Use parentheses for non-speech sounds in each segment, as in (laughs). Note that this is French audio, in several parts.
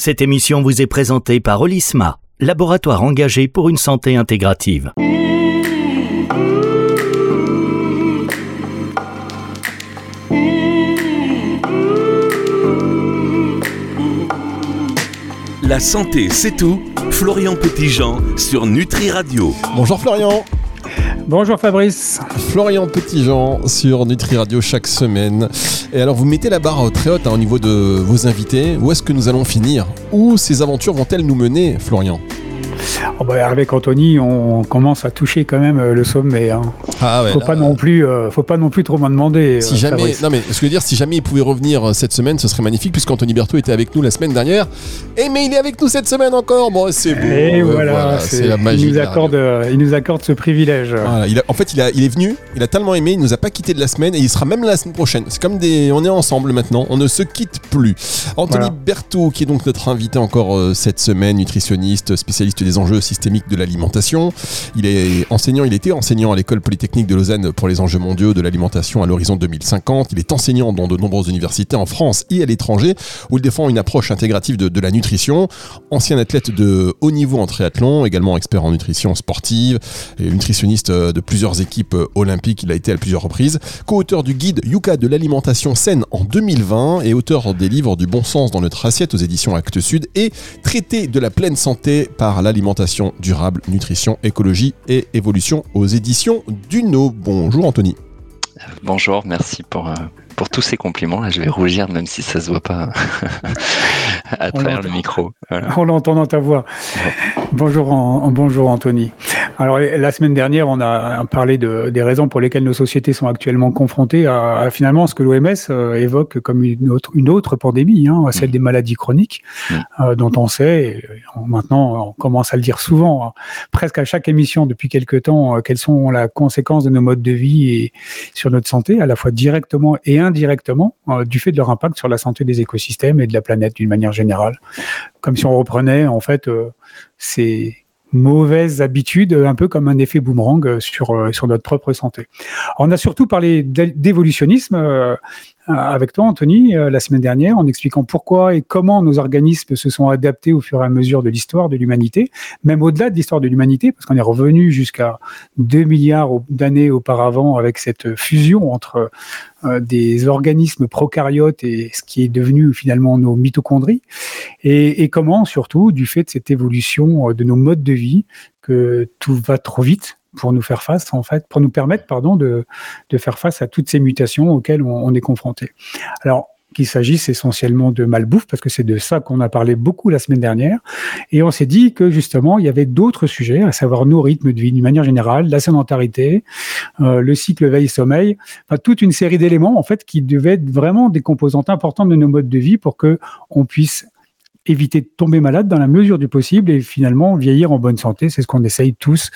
Cette émission vous est présentée par Olisma, laboratoire engagé pour une santé intégrative. La santé, c'est tout. Florian Petitjean sur Nutri Radio. Bonjour Florian. Bonjour Fabrice. Florian Petitjean sur Nutri Radio chaque semaine. Et alors vous mettez la barre très haute hein, au niveau de vos invités. Où est-ce que nous allons finir? Où ces aventures vont-elles nous mener, Florian? Oh bah, avec Anthony, on commence à toucher quand même euh, le sommet. Hein. Ah ouais, faut pas non plus, euh, faut pas non plus trop m'en demander. Si euh, jamais, non mais ce que je veux dire, si jamais il pouvait revenir cette semaine, ce serait magnifique puisqu'Anthony Berthaud était avec nous la semaine dernière. Et mais il est avec nous cette semaine encore. Bon, c'est beau. Et voilà, c'est la magie. Il nous accorde, il nous accorde ce privilège. il en fait, il, a, il est venu, il a tellement aimé, il nous a pas quitté de la semaine et il sera même la semaine prochaine. C'est comme des, on est ensemble maintenant, on ne se quitte plus. Anthony Berthaud, qui est donc notre invité encore cette semaine, nutritionniste, spécialiste des enjeux systémique de l'alimentation. Il est enseignant, il était enseignant à l'école polytechnique de Lausanne pour les enjeux mondiaux de l'alimentation à l'horizon 2050. Il est enseignant dans de nombreuses universités en France et à l'étranger où il défend une approche intégrative de, la nutrition. Ancien athlète de haut niveau en triathlon, également expert en nutrition sportive et nutritionniste de plusieurs équipes olympiques. Il a été à plusieurs reprises. Co-auteur du guide Yuka de l'alimentation saine en 2020 et auteur des livres du bon sens dans notre assiette aux éditions Actes Sud et traité de la pleine santé par l'alimentation durable, nutrition, écologie et évolution aux éditions Duno. Bonjour Anthony. Bonjour, merci pour, euh, pour tous ces compliments. Là, je vais rougir même si ça se voit pas (laughs) à travers le micro. On l'entend dans ta voix. Bonjour, bonjour Anthony. Alors la semaine dernière, on a parlé de, des raisons pour lesquelles nos sociétés sont actuellement confrontées à, finalement ce que l'OMS euh, évoque comme une autre, une autre pandémie, hein, celle mm. des maladies chroniques, mm. euh, dont on sait, maintenant on commence à le dire souvent, hein, presque à chaque émission depuis quelques temps, euh, quelles sont les conséquences de nos modes de vie et sur notre santé, à la fois directement et indirectement, du fait de leur impact sur la santé des écosystèmes et de la planète d'une manière générale. Comme si on reprenait en fait ces mauvaises habitudes, un peu comme un effet boomerang euh, sur, euh, notre propre santé. On a surtout parlé d'évolutionnisme euh, avec toi, Anthony, la semaine dernière, en expliquant pourquoi et comment nos organismes se sont adaptés au fur et à mesure de l'histoire de l'humanité, même au-delà de l'histoire de l'humanité, parce qu'on est revenu jusqu'à 2 milliards d'années auparavant avec cette fusion entre des organismes prokaryotes et ce qui est devenu finalement nos mitochondries, et, et comment, surtout, du fait de cette évolution de nos modes de vie, que tout va trop vite pour nous faire face, en fait, pour nous permettre, pardon, de, de faire face à toutes ces mutations auxquelles on, est confronté. Alors, qu'il s'agisse essentiellement de malbouffe, parce que c'est de ça qu'on a parlé beaucoup la semaine dernière. Et on s'est dit que justement, il y avait d'autres sujets, à savoir nos rythmes de vie d'une manière générale, la sédentarité, euh, le cycle veille-sommeil, toute une série d'éléments en fait qui devaient être vraiment des composantes importantes de nos modes de vie pour que on puisse éviter de tomber malade dans la mesure du possible et finalement vieillir en bonne santé. C'est ce qu'on essaye tous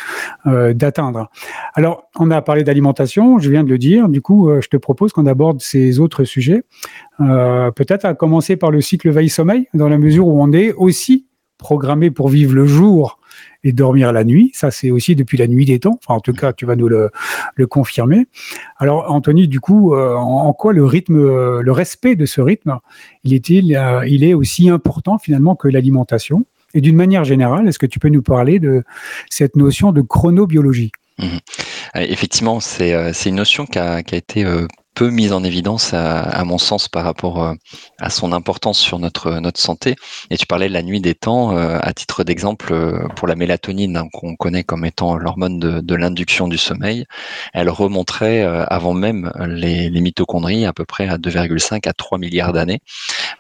euh, d'atteindre. Alors, on a parlé d'alimentation, je viens de le dire. Du coup, euh, je te propose qu'on aborde ces autres sujets. Euh, peut-être à commencer par le cycle veille-sommeil, dans la mesure où on est aussi programmé pour vivre le jour et dormir la nuit. Ça, c'est aussi depuis la nuit des temps. En tout cas, tu vas nous le, confirmer. Alors, Anthony, du coup, euh, en, quoi le rythme, euh, le respect de ce rythme, il est, il, euh, aussi important finalement que l'alimentation? Et d'une manière générale, est-ce que tu peux nous parler de cette notion de chronobiologie? Mmh. Effectivement, c'est une notion qui a été peu mise en évidence à, mon sens par rapport euh, à son importance sur notre notre santé. Et tu parlais de la nuit des temps euh, à titre d'exemple euh, pour la mélatonine hein, qu'on connaît comme étant l'hormone de, l'induction du sommeil. Elle remonterait avant même les, mitochondries à peu près à 2,5 à 3 milliards d'années,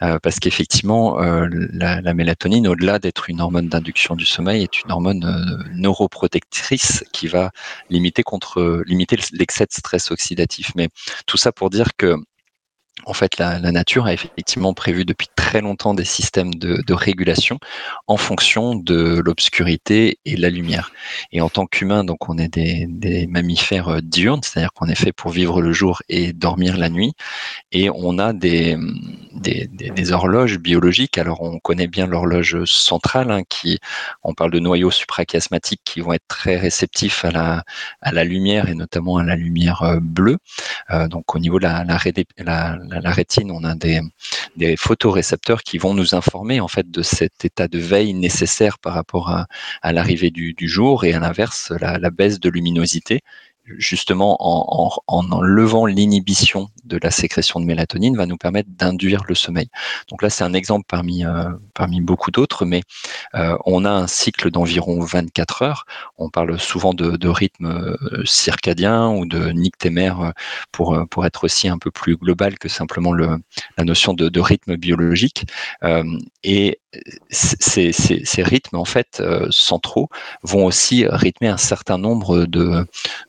parce qu'effectivement la, la, mélatonine, au-delà d'être une hormone d'induction du sommeil, est une hormone neuroprotectrice qui va limiter contre limiter l'excès de stress oxydatif. Mais tout ça pour dire que en fait, la, nature a effectivement prévu depuis très longtemps des systèmes de, régulation en fonction de l'obscurité et la lumière. Et en tant qu'humain, donc on est des, mammifères euh, diurnes, c'est-à-dire qu'on est fait pour vivre le jour et dormir la nuit. Et on a des, horloges biologiques. Alors on connaît bien l'horloge centrale, hein, qui, on parle de noyaux suprachiasmatiques qui vont être très réceptifs à la, à la lumière et notamment à la lumière euh, bleue. Euh, donc au niveau de la, la, la la, rétine, on a des, photorécepteurs qui vont nous informer en fait de cet état de veille nécessaire par rapport à, l'arrivée du, jour et à l'inverse la, baisse de luminosité justement en, en, en levant l'inhibition de la sécrétion de mélatonine va nous permettre d'induire le sommeil. Donc là, c'est un exemple parmi, euh, beaucoup d'autres, mais euh, on a un cycle d'environ 24 heures. On parle souvent de, rythme euh, circadien ou de nictémaire pour, être aussi un peu plus global que simplement le, la notion de, rythme biologique. et ces, ces, rythmes en fait centraux vont aussi rythmer un certain nombre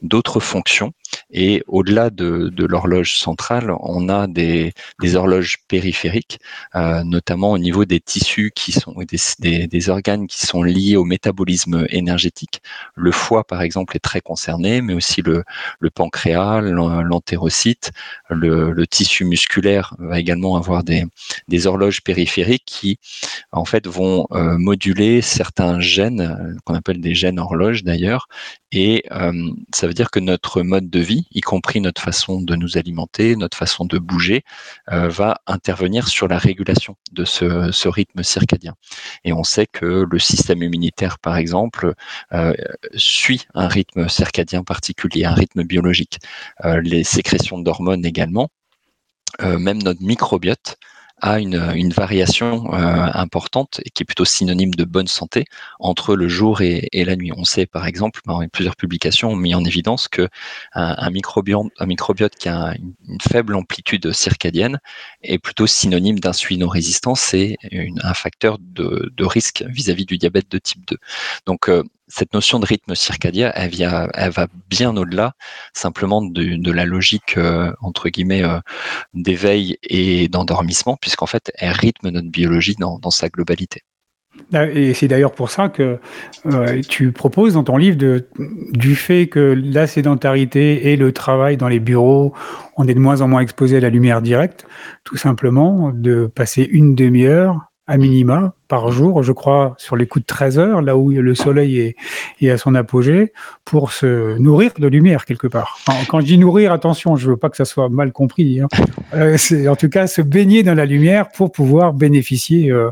d'autres fonctions et au-delà de, l'horloge centrale, on a des, horloges périphériques, euh, notamment au niveau des tissus qui sont des, des, organes qui sont liés au métabolisme énergétique. Le foie, par exemple, est très concerné, mais aussi le, pancréas, l'entérocyte, le, tissu musculaire va également avoir des, horloges périphériques qui, en fait, vont euh, moduler certains gènes euh, qu'on appelle des gènes horloges d'ailleurs, et ça veut dire que notre mode de vie, y compris notre façon de nous alimenter, notre façon de bouger, euh, va intervenir sur la régulation de ce, rythme circadien. Et on sait que le système immunitaire, par exemple, euh, suit un rythme circadien particulier, un rythme biologique. Euh, les sécrétions d'hormones également. Même notre microbiote a une, variation euh, importante et qui est plutôt synonyme de bonne santé entre le jour et, la nuit. On sait par exemple, ben, plusieurs publications ont mis en évidence que un, un, microbiote, qui a une, faible amplitude circadienne est plutôt synonyme d'insulinorésistance et un facteur de, risque vis-à-vis -vis du diabète de type 2. Donc euh, cette notion de rythme circadien, elle, va bien au-delà simplement de, la logique euh, entre guillemets euh, d'éveil et d'endormissement, puisqu'en fait, elle rythme notre biologie dans, sa globalité. Et c'est d'ailleurs pour ça que euh, tu proposes dans ton livre du fait que la sédentarité et le travail dans les bureaux, on est de moins en moins exposé à la lumière directe, tout simplement de passer une demi-heure à minima par jour, je crois, sur les coups de 13 heures, là où le soleil est, est à son apogée, pour se nourrir de lumière quelque part. Quand je dis nourrir, attention, je veux pas que ça soit mal compris. Hein. Euh, en tout cas se baigner dans la lumière pour pouvoir bénéficier euh,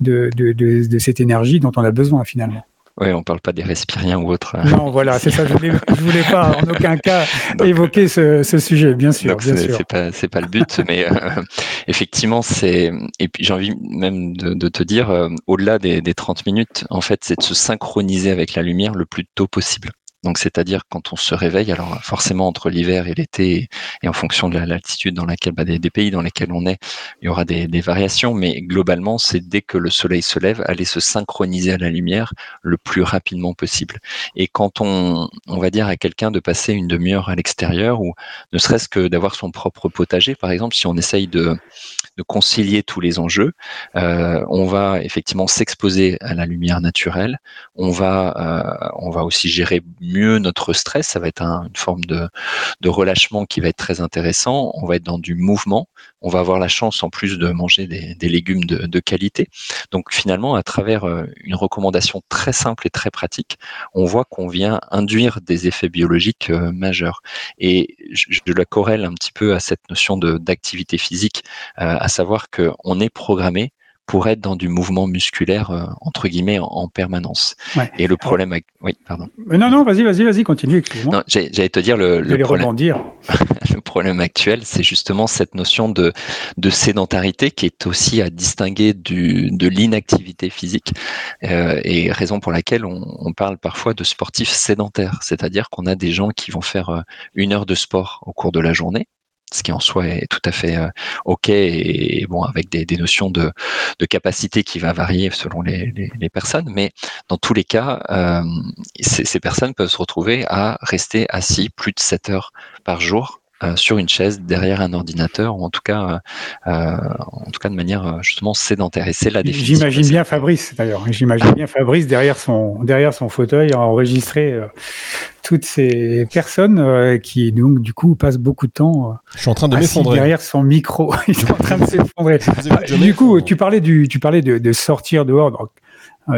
de, de, de cette énergie dont on a besoin finalement. Oui, on parle pas des respiriens ou autres. Non, voilà, c'est ça. Je voulais, (laughs) je voulais pas en aucun cas donc, évoquer ce, ce, sujet, bien sûr. Donc c'est pas, c'est pas le but, mais euh, effectivement, c'est. Et puis j'ai envie même de, de te dire, euh, au-delà des, des 30 minutes, en fait, c'est de se synchroniser avec la lumière le plus tôt possible. Donc, c'est-à-dire quand on se réveille, alors forcément entre l'hiver et l'été, et en fonction de l'altitude dans laquelle, bah, des, pays dans lesquels on est, il y aura des, des variations, mais globalement, c'est dès que le soleil se lève, aller se synchroniser à la lumière le plus rapidement possible. Et quand on, on va dire à quelqu'un de passer une demi-heure à l'extérieur, ou ne serait-ce que d'avoir son propre potager, par exemple, si on essaye de, de concilier tous les enjeux, euh, on va effectivement s'exposer à la lumière naturelle, on va, euh, on va aussi gérer mieux notre stress. Ça va être un, une forme de, de, relâchement qui va être très intéressant. On va être dans du mouvement. On va avoir la chance en plus de manger des, des légumes de, de, qualité. Donc finalement, à travers euh, une recommandation très simple et très pratique, on voit qu'on vient induire des effets biologiques majeurs. Et je, la corrèle un petit peu à cette notion d'activité physique, savoir qu'on est programmé pour être dans du mouvement musculaire euh, entre guillemets en, en permanence. Ouais. Et le problème, avec... oui, pardon. Mais non, non, vas-y, vas-y, vas-y, continue. Non, j'allais te dire le, le problème. Rebondir. (laughs) le problème actuel, c'est justement cette notion de, de sédentarité qui est aussi à distinguer du, de l'inactivité physique euh, et raison pour laquelle on, on, parle parfois de sportifs sédentaires, c'est-à-dire qu'on a des gens qui vont faire euh, une heure de sport au cours de la journée ce qui en soi est tout à fait euh, ok et, bon avec des, des notions de, de, capacité qui va varier selon les, les, les, personnes, mais dans tous les cas, euh, ces, ces, personnes peuvent se retrouver à rester assis plus de 7 heures par jour euh, sur une chaise derrière un ordinateur ou en tout cas euh, en tout cas de manière justement sédentaire. Et c'est la définition j'imagine bien Fabrice d'ailleurs. J'imagine bien Fabrice derrière son derrière son fauteuil à enregistrer euh, toutes ces personnes euh, qui donc du coup passent beaucoup de temps je suis en train de m'effondrer derrière son micro (laughs) ils sont en train de s'effondrer du coup tu parlais du tu parlais de, de sortir dehors donc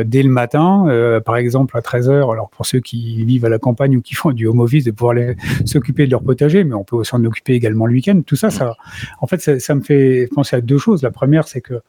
dès le matin, par exemple à 13h, alors pour ceux qui vivent à la campagne ou qui font du home office, de pouvoir s'occuper de leur potager, mais on peut s'en occuper également le week-end. Tout ça, ça, en fait, ça, ça me fait penser à deux choses. La première, c'est que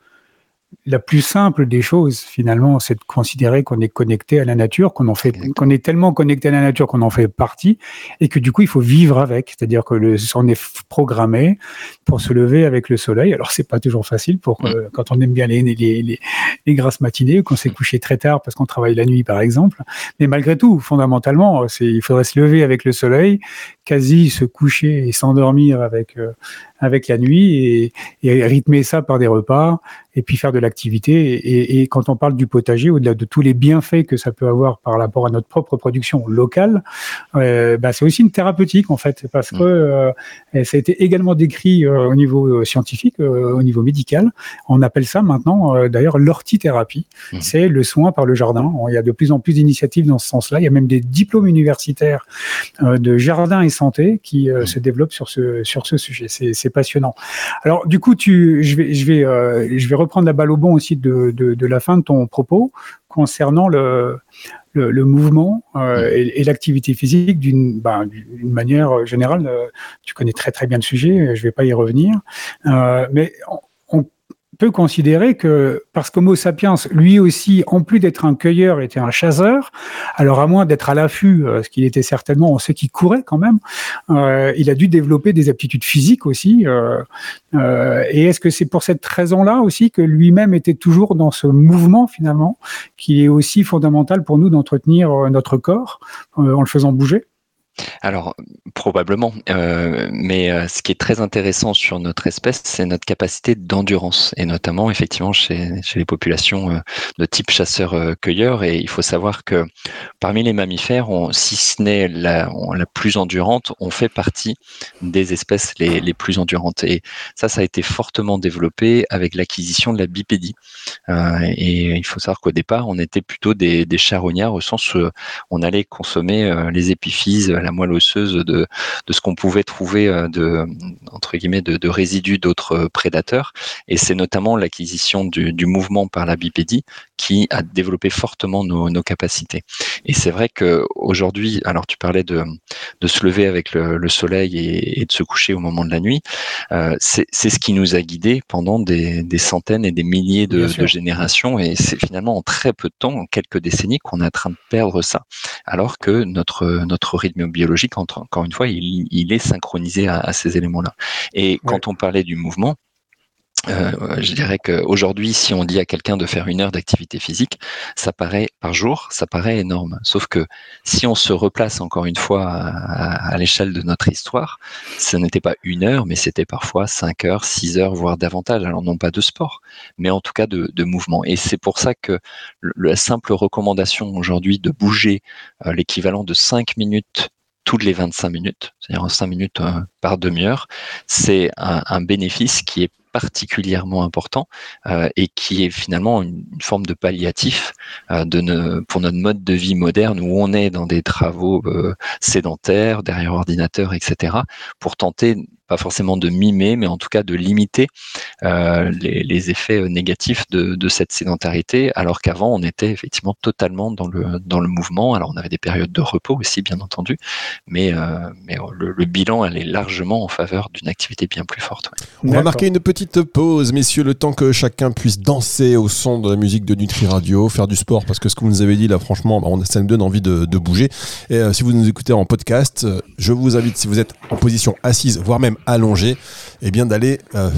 la plus simple des choses, finalement, c'est de considérer qu'on est connecté à la nature, qu'on en fait, qu'on est tellement connecté à la nature qu'on en fait partie, et que du coup, il faut vivre avec. C'est-à-dire que le, on est programmé pour se lever avec le soleil. Alors, c'est pas toujours facile pour mm. quand on aime bien les, les, les, grasses matinées, qu'on s'est couché très tard parce qu'on travaille la nuit, par exemple. Mais malgré tout, fondamentalement, c'est, il faudrait se lever avec le soleil, quasi se coucher et s'endormir avec, euh, avec la nuit et, rythmer ça par des repas et puis faire de Et, quand on parle du potager, au-delà de tous les bienfaits que ça peut avoir par rapport à notre propre production locale, euh, bah, c'est aussi une thérapeutique en fait, parce que euh, ça a été également décrit euh, au niveau scientifique, au niveau médical. On appelle ça maintenant d'ailleurs l'ortithérapie. Mmh. C'est le soin par le jardin. Il y a de plus en plus d'initiatives dans ce sens-là. Il y a même des diplômes universitaires de jardin et santé qui mmh. se développent sur ce sur ce sujet. C'est passionnant. Alors du coup, tu, je vais, je vais, je vais reprendre la balle au bon aussi de, de, la fin de ton propos concernant le, le, mouvement euh, et, l'activité physique d'une ben, manière générale. Euh, tu connais très très bien le sujet, je ne vais pas y revenir, mais peut considérer que parce qu'Homo sapiens, lui aussi, en plus d'être un cueilleur, était un chasseur, alors à moins d'être à l'affût, euh, ce qu'il était certainement, ce qui courait quand même, euh, il a dû développer des aptitudes physiques aussi. Euh, et est-ce que c'est pour cette raison-là aussi que lui-même était toujours dans ce mouvement finalement, qui est aussi fondamental pour nous d'entretenir notre corps en le faisant bouger? Alors, probablement. Euh, mais euh, ce qui est très intéressant sur notre espèce, c'est notre capacité d'endurance, et notamment, effectivement, chez, les populations euh, de type chasseur-cueilleur. Et il faut savoir que parmi les mammifères, si ce n'est la, plus endurante, on fait partie des espèces les, plus endurantes. Et ça, ça a été fortement développé avec l'acquisition de la bipédie. et il faut savoir qu'au départ, on était plutôt des, des charognards, au sens où on allait consommer les épiphyses, la moelle osseuse de, de ce qu'on pouvait trouver euh, de, entre guillemets, de, résidus d'autres euh, prédateurs. Et c'est notamment l'acquisition du, mouvement par la bipédie qui a développé fortement nos, capacités. Et c'est vrai que aujourd'hui, alors tu parlais de, de se lever avec le, soleil et, de se coucher au moment de la nuit, euh, c'est ce qui nous a guidés pendant des, centaines et des milliers de, de générations. Et c'est finalement en très peu de temps, en quelques décennies, qu'on est en train de perdre ça. Alors que notre, notre rythme biologique, encore une fois, il, est synchronisé à, ces éléments-là. Et quand on parlait du mouvement, euh, je dirais qu'aujourd'hui, si on dit à quelqu'un de faire une heure d'activité physique, ça paraît par jour, ça paraît énorme. Sauf que si on se replace encore une fois à, l'échelle de notre histoire, ce n'était pas une heure, mais c'était parfois cinq heures, six heures, voire davantage. Alors non pas de sport, mais en tout cas de, mouvement. Et c'est pour ça que la simple recommandation aujourd'hui de bouger euh, l'équivalent de cinq minutes toutes les 25 minutes, c'est-à-dire 5 minutes euh, par demi-heure, c'est un, bénéfice qui est particulièrement important euh, et qui est finalement une, forme de palliatif euh, pour notre mode de vie moderne où on est dans des travaux sédentaires, derrière ordinateur, etc., pour tenter pas forcément de mimer, mais en tout cas de limiter euh, les, effets euh, négatifs de, cette sédentarité, alors qu'avant on était effectivement totalement dans le, dans le mouvement. Alors on avait des périodes de repos aussi, bien entendu, mais, euh, mais le, bilan elle est largement en faveur d'une activité bien plus forte. On va marquer une petite pause, messieurs, le temps que chacun puisse danser au son de la musique de Nutri Radio, faire du sport, parce que ce que vous nous avez dit là, franchement, bah, ça nous donne envie de, bouger. Et si vous nous écoutez en podcast, je vous invite, si vous êtes en position assise, voire même allongé, et eh bien d'aller euh,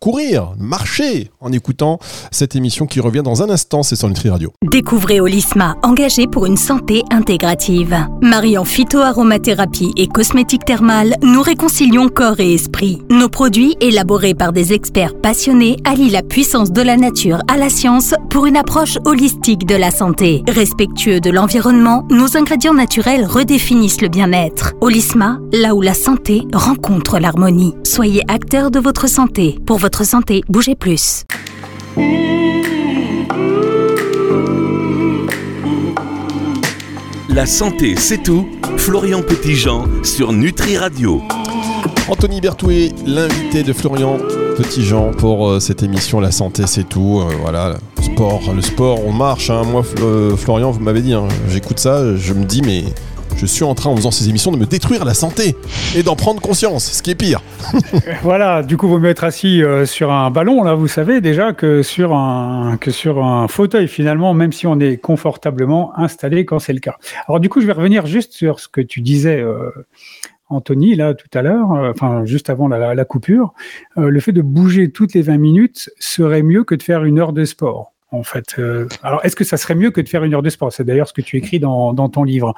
courir, marcher en écoutant cette émission qui revient dans un instant, c'est sur Nutri Radio. Découvrez Olisma, engagé pour une santé intégrative. Mariant phytoaromathérapie et cosmétique thermale, nous réconcilions corps et esprit. Nos produits, élaborés par des experts passionnés, allient la puissance de la nature à la science pour une approche holistique de la santé. Respectueux de l'environnement, nos ingrédients naturels redéfinissent le bien-être. Olisma, là où la santé rencontre l'harmonie. Soyez acteur de votre santé. Pour votre votre santé, bougez plus. La santé, c'est tout. Florian Petitjean sur Nutri Radio. Anthony Bertouet, l'invité de Florian Petitjean pour euh, cette émission La santé, c'est tout. Euh, voilà, sport. Le sport, on marche. Hein. Moi, Florian, vous m'avez dit, hein, j'écoute ça, je me dis, mais je suis en train, en faisant ces émissions, de me détruire la santé et d'en prendre conscience, ce qui est pire. (laughs) voilà, du coup, vous mettre assis euh, sur un ballon, là, vous savez déjà que sur un, que sur un fauteuil, finalement, même si on est confortablement installé quand c'est le cas. Alors, du coup, je vais revenir juste sur ce que tu disais. Euh, Anthony, là, tout à l'heure, euh, enfin, juste avant la, coupure, le fait de bouger toutes les 20 minutes serait mieux que de faire une heure de sport en fait. Euh, alors, est-ce que ça serait mieux que de faire une heure de sport? C'est d'ailleurs ce que tu écris dans, ton livre.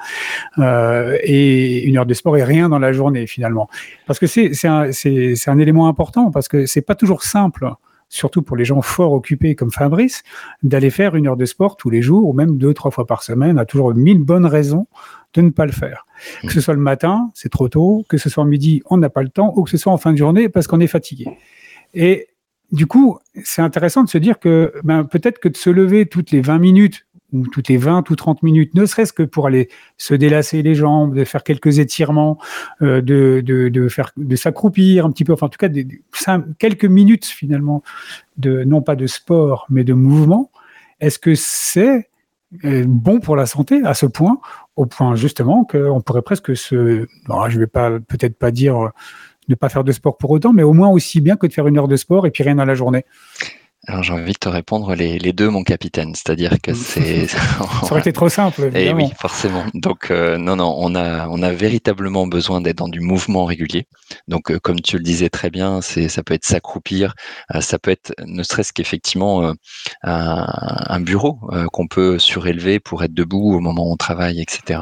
Euh, et une heure de sport et rien dans la journée, finalement. Parce que c'est un, un, élément important, parce que c'est pas toujours simple, surtout pour les gens fort occupés comme Fabrice, d'aller faire une heure de sport tous les jours, ou même deux, trois fois par semaine, a toujours mille bonnes raisons de ne pas le faire. Que ce soit le matin, c'est trop tôt, que ce soit midi, on n'a pas le temps, ou que ce soit en fin de journée parce qu'on est fatigué. Et du coup, c'est intéressant de se dire que ben, peut-être que de se lever toutes les 20 minutes ou toutes les 20 ou 30 minutes, ne serait-ce que pour aller se délasser les jambes, de faire quelques étirements, euh, de, s'accroupir un petit peu, enfin en tout cas quelques minutes finalement, de, non pas de sport, mais de mouvement, est-ce que c'est euh, bon pour la santé à ce point, au point justement qu'on pourrait presque se... Alors, je vais peut-être pas dire ne pas faire de sport pour autant, mais au moins aussi bien que de faire une heure de sport et puis rien dans la journée. Alors j'ai envie de te répondre les, les deux, mon capitaine. C'est-à-dire que c'est. (laughs) (laughs) ça aurait été trop simple. Eh évidemment. oui, forcément. Donc euh, non, non, on a, on a véritablement besoin d'être dans du mouvement régulier. Donc euh, comme tu le disais très bien, c'est, ça peut être s'accroupir, euh, ça peut être ne serait-ce qu'effectivement un, un, bureau qu'on peut surélever pour être debout au moment où on travaille, etc.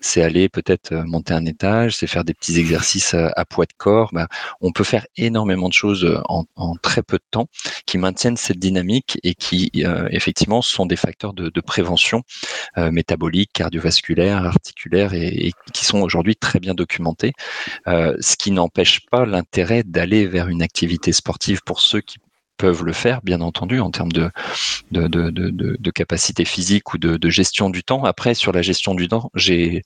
C'est aller peut-être monter un étage, c'est faire des petits exercices à poids de corps. Ben, on peut faire énormément de choses en, en très peu de temps qui maintiennent cette dynamique et qui euh, effectivement sont des facteurs de, prévention euh, métabolique, cardiovasculaire, articulaire et, qui sont aujourd'hui très bien documentés. Euh, ce qui n'empêche pas l'intérêt d'aller vers une activité sportive pour ceux qui peuvent le faire, bien entendu, en termes de, de, de, de, capacité physique ou de, gestion du temps. Après, sur la gestion du temps, j'ai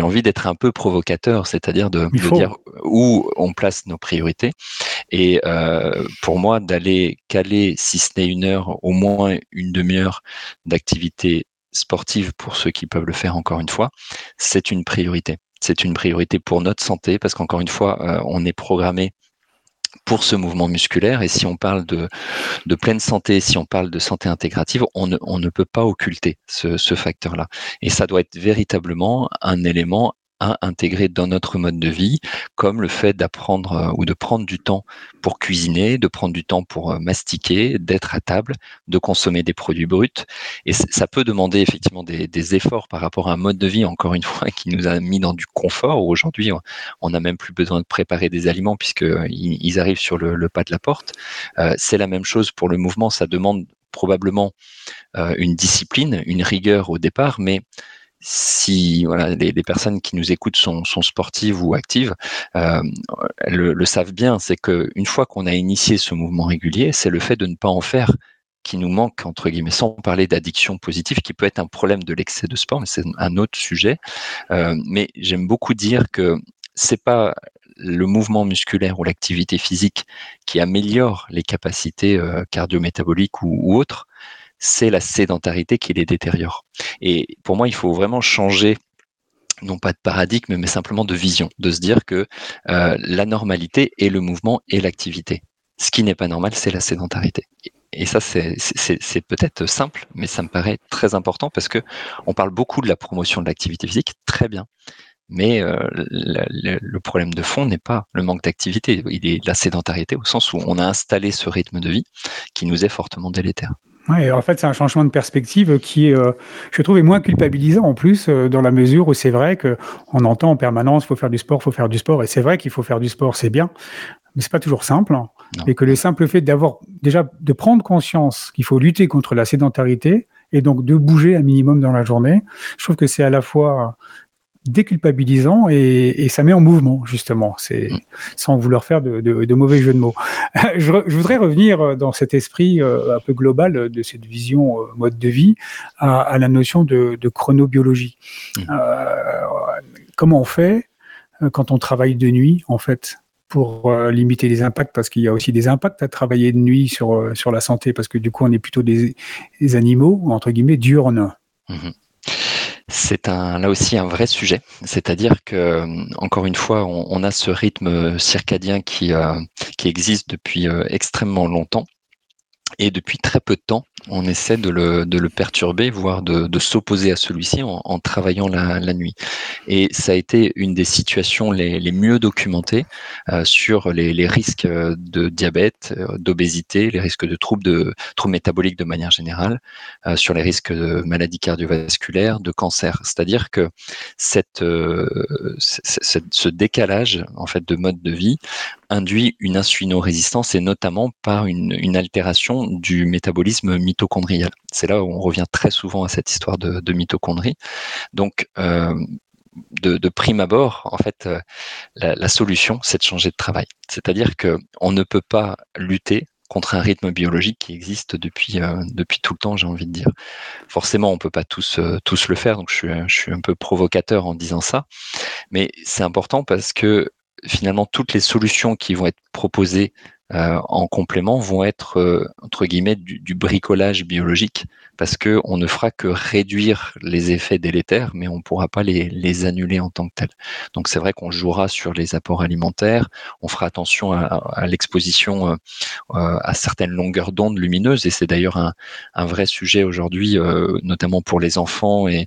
envie d'être un peu provocateur, c'est-à-dire de, dire où on place nos priorités. Et euh, pour moi, d'aller caler, si ce n'est une heure, au moins une demi-heure d'activité sportive pour ceux qui peuvent le faire encore une fois, c'est une priorité. C'est une priorité pour notre santé parce qu'encore une fois, euh, on est programmé pour ce mouvement musculaire. Et si on parle de, pleine santé, si on parle de santé intégrative, on ne, peut pas occulter ce facteur-là. Et ça doit être véritablement un élément à intégrer dans notre mode de vie, comme le fait d'apprendre euh, ou de prendre du temps pour cuisiner, de prendre du temps pour euh, mastiquer, d'être à table, de consommer des produits bruts. Et ça peut demander effectivement des, efforts par rapport à un mode de vie, encore une (laughs) fois, qui nous a mis dans du confort. Aujourd'hui, on n'a même plus besoin de préparer des aliments puisqu'ils euh, ils arrivent sur le, pas de la porte. C'est la même chose pour le mouvement. Ça demande probablement une discipline, une rigueur au départ, mais si voilà, les, personnes qui nous écoutent sont, sont sportives ou actives, euh, le, le, savent bien, c'est qu'une fois qu'on a initié ce mouvement régulier, c'est le fait de ne pas en faire qui nous manque, entre guillemets, sans parler d'addiction positive, qui peut être un problème de l'excès de sport, mais c'est un autre sujet. Euh, mais j'aime beaucoup dire que c'est pas le mouvement musculaire ou l'activité physique qui améliore les capacités euh, cardio-métaboliques ou, ou autres, c'est la sédentarité qui les détériore. Et pour moi, il faut vraiment changer non pas de paradigme, mais simplement de vision, de se dire que euh, la normalité est le mouvement et l'activité. Ce qui n'est pas normal, c'est la sédentarité. Et ça, c'est peut-être simple, mais ça me paraît très important parce que on parle beaucoup de la promotion de l'activité physique, très bien. Mais euh, le, le, problème de fond n'est pas le manque d'activité, il est la sédentarité au sens où on a installé ce rythme de vie qui nous est fortement délétère. Ouais, en fait, c'est un changement de perspective qui, euh, je trouve, est moins culpabilisant en plus, euh, dans la mesure où c'est vrai qu'on entend en permanence, faut faire du sport, faut faire du sport, et c'est vrai qu'il faut faire du sport, c'est bien, mais c'est pas toujours simple, hein. et que le simple fait d'avoir déjà de prendre conscience qu'il faut lutter contre la sédentarité et donc de bouger un minimum dans la journée, je trouve que c'est à la fois déculpabilisant et, et, ça met en mouvement justement, c'est mm. sans vouloir faire de, de, de, mauvais jeux de mots. (laughs) je, je, voudrais revenir dans cet esprit euh, un peu global de cette vision euh, mode de vie à, à la notion de, de chronobiologie. Mm. Euh, comment on fait euh, quand on travaille de nuit en fait pour limiter les impacts? Parce qu'il y a aussi des impacts à travailler de nuit sur, sur la santé parce que du coup on est plutôt des, animaux entre guillemets diurnes. Mmh c'est un, là aussi un vrai sujet, c'est-à-dire que encore une fois, on, a ce rythme circadien qui, qui existe depuis extrêmement longtemps et depuis très peu de temps, on essaie de le, perturber, voire de, s'opposer à celui-ci en, travaillant la, nuit. Et ça a été une des situations les, les mieux documentées euh, sur les, les, risques de diabète, euh, d'obésité, les risques de troubles, de, métaboliques de manière générale, euh, sur les risques de maladies cardiovasculaires, de cancer. C'est-à-dire que cette, euh, ce décalage en fait de mode de vie induit une insulino-résistance et notamment par une, une altération du métabolisme C'est là où on revient très souvent à cette histoire de, mitochondrie. Donc, euh, de, prime abord, en fait, euh, la, solution, c'est de changer de travail. C'est-à-dire que on ne peut pas lutter contre un rythme biologique qui existe depuis euh, tout le temps, j'ai envie de dire. Forcément, on peut pas tous le faire, donc je je suis un peu provocateur en disant ça, mais c'est important parce que finalement toutes les solutions qui vont être proposées euh, en complément vont être euh, entre guillemets du, bricolage biologique parce que on ne fera que réduire les effets délétères, mais on ne pourra pas les, annuler en tant que tels. Donc c'est vrai qu'on jouera sur les apports alimentaires, on fera attention à, l'exposition euh, à certaines longueurs d'onde lumineuses et c'est d'ailleurs un, vrai sujet aujourd'hui, notamment pour les enfants et,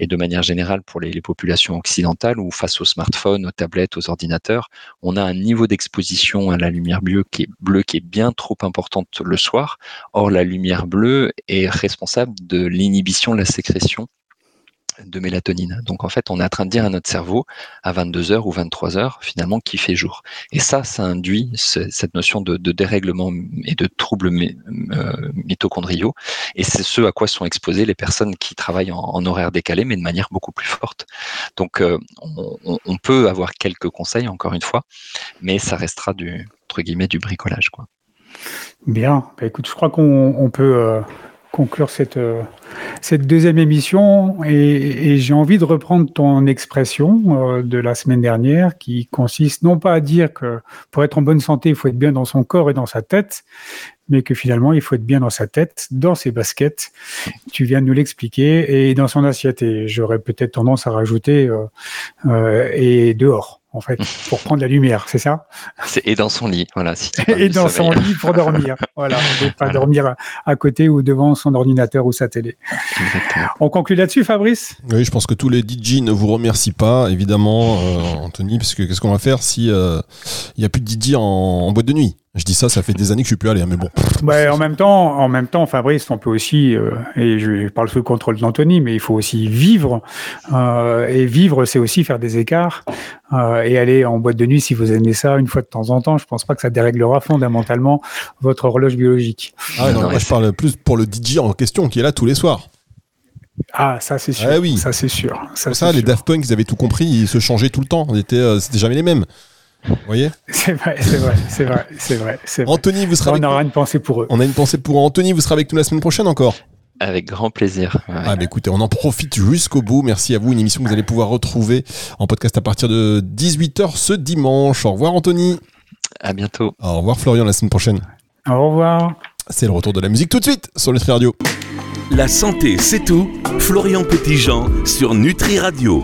de manière générale pour les, les populations occidentales où face aux smartphones, aux tablettes, aux ordinateurs, on a un niveau d'exposition à la lumière bleue qui bleue qui est bien trop importante le soir. Or, la lumière bleue est responsable de l'inhibition de la sécrétion de mélatonine. Donc en fait, on est en train de dire à notre cerveau à 22h ou 23h finalement qu'il fait jour. Et ça, ça induit cette notion de, dérèglement et de troubles euh, mitochondriaux. Et c'est ce à quoi sont exposées les personnes qui travaillent en, horaire décalé, mais de manière beaucoup plus forte. Donc euh, on, peut avoir quelques conseils, encore une fois, mais ça restera du, entre guillemets, du bricolage. Quoi. Bien, bah, écoute, je crois qu'on peut euh, conclure cette, euh, cette deuxième émission et, j'ai envie de reprendre ton expression euh, de la semaine dernière qui consiste non pas à dire que pour être en bonne santé, il faut être bien dans son corps et dans sa tête, mais que finalement, il faut être bien dans sa tête, dans ses baskets. Tu viens de nous l'expliquer et dans son assiette. Et j'aurais peut-être tendance à rajouter et dehors en fait, pour prendre la lumière, c'est ça? Et dans son lit, voilà. (laughs) et dans son lit pour dormir, (laughs) voilà. pas dormir à côté ou devant son ordinateur ou sa télé. On conclut là-dessus, Fabrice? Oui, je pense que tous les DJ ne vous remercient pas, évidemment, euh, Anthony, parce que qu'est-ce qu'on va faire si euh, il n'y a plus de DJ en boîte de nuit? Je dis ça, ça fait des années que je suis plus allé, hein, mais bon. en même temps, en même temps, Fabrice, on peut aussi, euh, et je parle sous le contrôle d'Anthony, mais il faut aussi vivre. Euh, et vivre, c'est aussi faire des écarts euh, et aller en boîte de nuit si vous aimez ça une fois de temps en temps. Je pense pas que ça déréglera fondamentalement votre horloge biologique. Ah non, moi je parle plus pour le DJ en question qui est là tous les soirs. Ah, ça c'est sûr. Ah oui. Ça c'est sûr. Ça, ça les Daft Punk, ils avaient tout compris, ils se changeaient tout le temps. C'était jamais les mêmes. Vous voyez (laughs) C'est vrai, c'est vrai, c'est vrai, c'est vrai, Anthony, vous serez On aura une pensée pour eux. On a une pensée pour eux. Anthony, vous serez avec nous la semaine prochaine encore avec grand plaisir. Ah bah écoutez, on en profite jusqu'au bout. Merci à vous. Une émission que vous allez pouvoir retrouver en podcast à partir de 18h ce dimanche. Au revoir Anthony. À bientôt. Au revoir Florian la semaine prochaine. Au revoir. C'est le retour de la musique tout de suite sur Nutri Radio. La santé, c'est tout. Florian Petitjean sur Nutri Radio.